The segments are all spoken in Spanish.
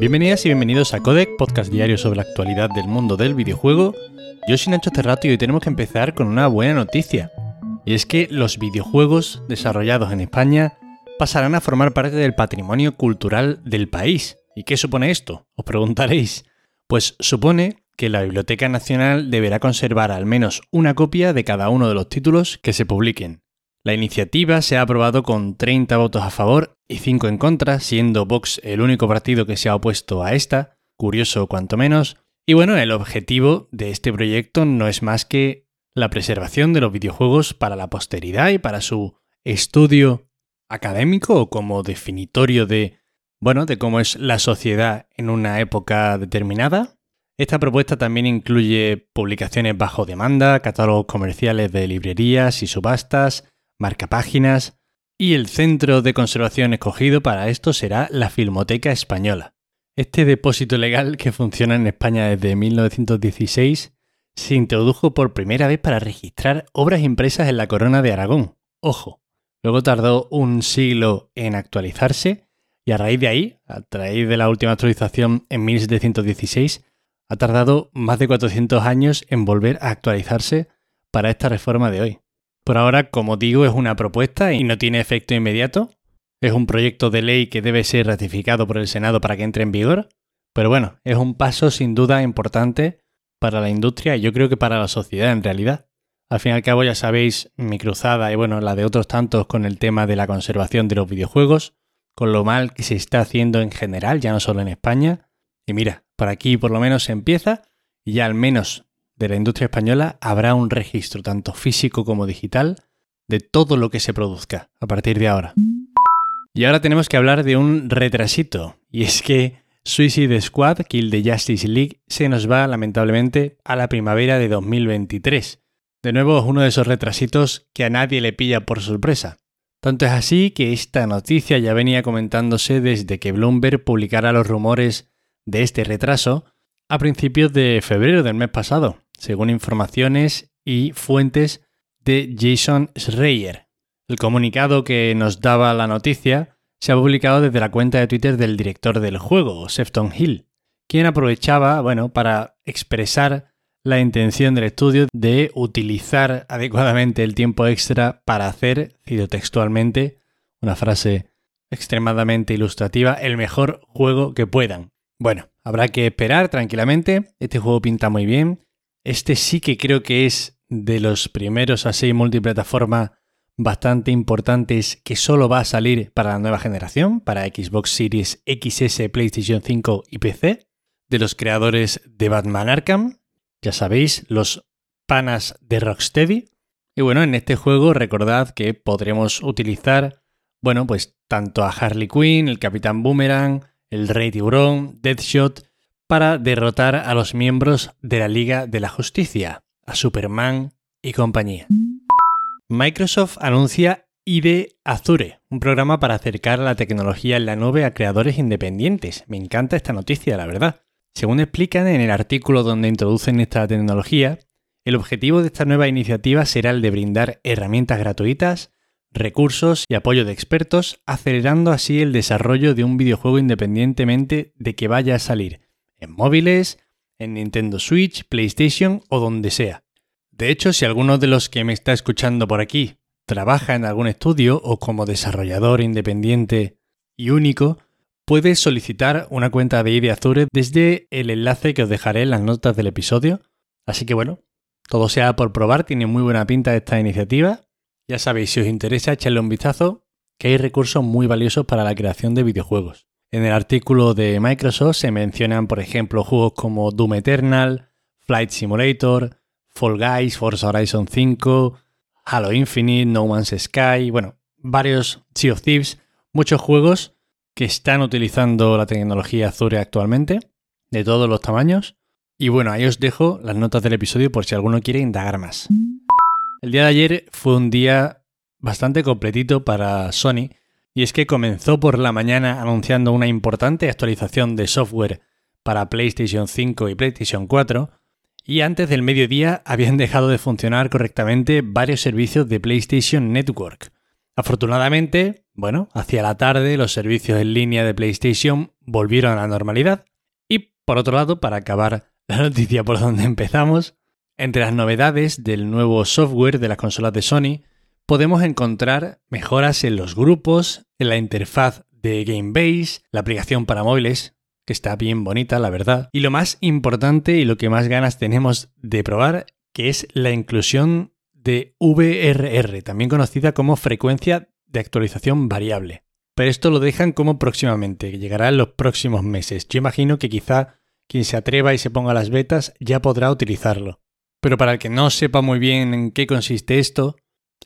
Bienvenidas y bienvenidos a Codec, podcast diario sobre la actualidad del mundo del videojuego. Yo soy Nacho Cerrato y hoy tenemos que empezar con una buena noticia. Y es que los videojuegos desarrollados en España pasarán a formar parte del patrimonio cultural del país. ¿Y qué supone esto? Os preguntaréis. Pues supone que la Biblioteca Nacional deberá conservar al menos una copia de cada uno de los títulos que se publiquen. La iniciativa se ha aprobado con 30 votos a favor y 5 en contra, siendo Vox el único partido que se ha opuesto a esta, curioso cuanto menos. Y bueno, el objetivo de este proyecto no es más que la preservación de los videojuegos para la posteridad y para su estudio académico o como definitorio de, bueno, de cómo es la sociedad en una época determinada. Esta propuesta también incluye publicaciones bajo demanda, catálogos comerciales de librerías y subastas, marcapáginas, y el centro de conservación escogido para esto será la Filmoteca Española. Este depósito legal que funciona en España desde 1916 se introdujo por primera vez para registrar obras impresas en la corona de Aragón. Ojo, luego tardó un siglo en actualizarse y a raíz de ahí, a raíz de la última actualización en 1716, ha tardado más de 400 años en volver a actualizarse para esta reforma de hoy. Por ahora, como digo, es una propuesta y no tiene efecto inmediato. Es un proyecto de ley que debe ser ratificado por el Senado para que entre en vigor. Pero bueno, es un paso sin duda importante para la industria y yo creo que para la sociedad en realidad. Al fin y al cabo ya sabéis mi cruzada y bueno, la de otros tantos con el tema de la conservación de los videojuegos, con lo mal que se está haciendo en general, ya no solo en España. Y mira, por aquí por lo menos se empieza y ya al menos de la industria española habrá un registro tanto físico como digital de todo lo que se produzca a partir de ahora. Y ahora tenemos que hablar de un retrasito, y es que Suicide Squad, Kill the Justice League, se nos va lamentablemente a la primavera de 2023. De nuevo es uno de esos retrasitos que a nadie le pilla por sorpresa. Tanto es así que esta noticia ya venía comentándose desde que Bloomberg publicara los rumores de este retraso a principios de febrero del mes pasado según informaciones y fuentes de Jason Schreier. El comunicado que nos daba la noticia se ha publicado desde la cuenta de Twitter del director del juego, Sefton Hill, quien aprovechaba, bueno, para expresar la intención del estudio de utilizar adecuadamente el tiempo extra para hacer, cito textualmente, una frase extremadamente ilustrativa, el mejor juego que puedan. Bueno, habrá que esperar tranquilamente, este juego pinta muy bien, este sí que creo que es de los primeros así multiplataforma bastante importantes que solo va a salir para la nueva generación, para Xbox Series XS, PlayStation 5 y PC, de los creadores de Batman Arkham, ya sabéis, los panas de Rocksteady. Y bueno, en este juego recordad que podremos utilizar, bueno, pues tanto a Harley Quinn, el Capitán Boomerang, el Rey Tiburón, Deadshot para derrotar a los miembros de la Liga de la Justicia, a Superman y compañía. Microsoft anuncia ID Azure, un programa para acercar la tecnología en la nube a creadores independientes. Me encanta esta noticia, la verdad. Según explican en el artículo donde introducen esta tecnología, el objetivo de esta nueva iniciativa será el de brindar herramientas gratuitas, recursos y apoyo de expertos, acelerando así el desarrollo de un videojuego independientemente de que vaya a salir en móviles, en Nintendo Switch, PlayStation o donde sea. De hecho, si alguno de los que me está escuchando por aquí trabaja en algún estudio o como desarrollador independiente y único, puede solicitar una cuenta de ID Azure desde el enlace que os dejaré en las notas del episodio. Así que bueno, todo sea por probar, tiene muy buena pinta esta iniciativa. Ya sabéis, si os interesa, echarle un vistazo, que hay recursos muy valiosos para la creación de videojuegos. En el artículo de Microsoft se mencionan, por ejemplo, juegos como Doom Eternal, Flight Simulator, Fall Guys, Forza Horizon 5, Halo Infinite, No Man's Sky, bueno, varios Sea of Thieves, muchos juegos que están utilizando la tecnología Azure actualmente, de todos los tamaños. Y bueno, ahí os dejo las notas del episodio por si alguno quiere indagar más. El día de ayer fue un día bastante completito para Sony y es que comenzó por la mañana anunciando una importante actualización de software para PlayStation 5 y PlayStation 4, y antes del mediodía habían dejado de funcionar correctamente varios servicios de PlayStation Network. Afortunadamente, Bueno, hacia la tarde los servicios en línea de PlayStation volvieron a la normalidad y por otro lado, para acabar la noticia por donde empezamos, entre las novedades del nuevo software de las consolas de Sony, podemos encontrar mejoras en los grupos, en la interfaz de Gamebase, la aplicación para móviles, que está bien bonita, la verdad, y lo más importante y lo que más ganas tenemos de probar, que es la inclusión de VRR, también conocida como frecuencia de actualización variable. Pero esto lo dejan como próximamente, que llegará en los próximos meses. Yo imagino que quizá quien se atreva y se ponga las betas ya podrá utilizarlo. Pero para el que no sepa muy bien en qué consiste esto,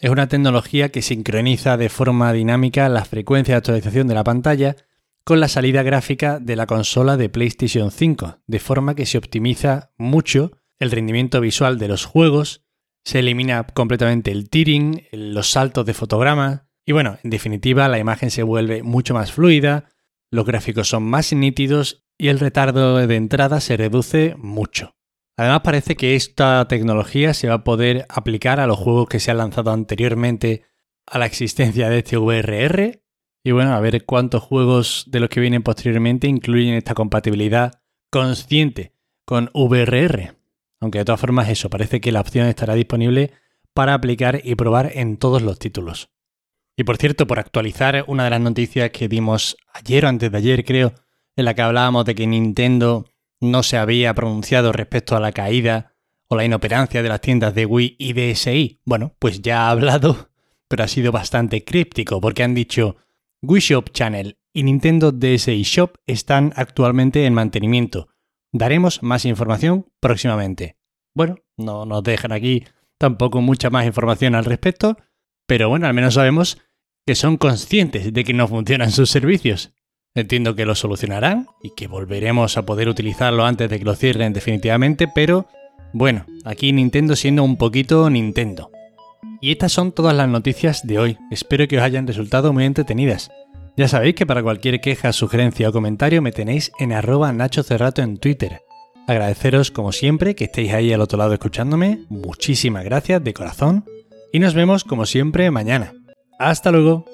es una tecnología que sincroniza de forma dinámica la frecuencia de actualización de la pantalla con la salida gráfica de la consola de PlayStation 5, de forma que se optimiza mucho el rendimiento visual de los juegos, se elimina completamente el tearing, los saltos de fotograma, y bueno, en definitiva la imagen se vuelve mucho más fluida, los gráficos son más nítidos y el retardo de entrada se reduce mucho. Además parece que esta tecnología se va a poder aplicar a los juegos que se han lanzado anteriormente a la existencia de este VRR. Y bueno, a ver cuántos juegos de los que vienen posteriormente incluyen esta compatibilidad consciente con VRR. Aunque de todas formas eso, parece que la opción estará disponible para aplicar y probar en todos los títulos. Y por cierto, por actualizar una de las noticias que dimos ayer o antes de ayer creo, en la que hablábamos de que Nintendo no se había pronunciado respecto a la caída o la inoperancia de las tiendas de Wii y DSi. Bueno, pues ya ha hablado, pero ha sido bastante críptico porque han dicho Wii Shop Channel y Nintendo DSi Shop están actualmente en mantenimiento. Daremos más información próximamente. Bueno, no nos dejan aquí tampoco mucha más información al respecto, pero bueno, al menos sabemos que son conscientes de que no funcionan sus servicios. Entiendo que lo solucionarán y que volveremos a poder utilizarlo antes de que lo cierren definitivamente, pero bueno, aquí Nintendo siendo un poquito Nintendo. Y estas son todas las noticias de hoy. Espero que os hayan resultado muy entretenidas. Ya sabéis que para cualquier queja, sugerencia o comentario me tenéis en arroba Nacho Cerrato en Twitter. Agradeceros como siempre que estéis ahí al otro lado escuchándome. Muchísimas gracias de corazón. Y nos vemos como siempre mañana. Hasta luego.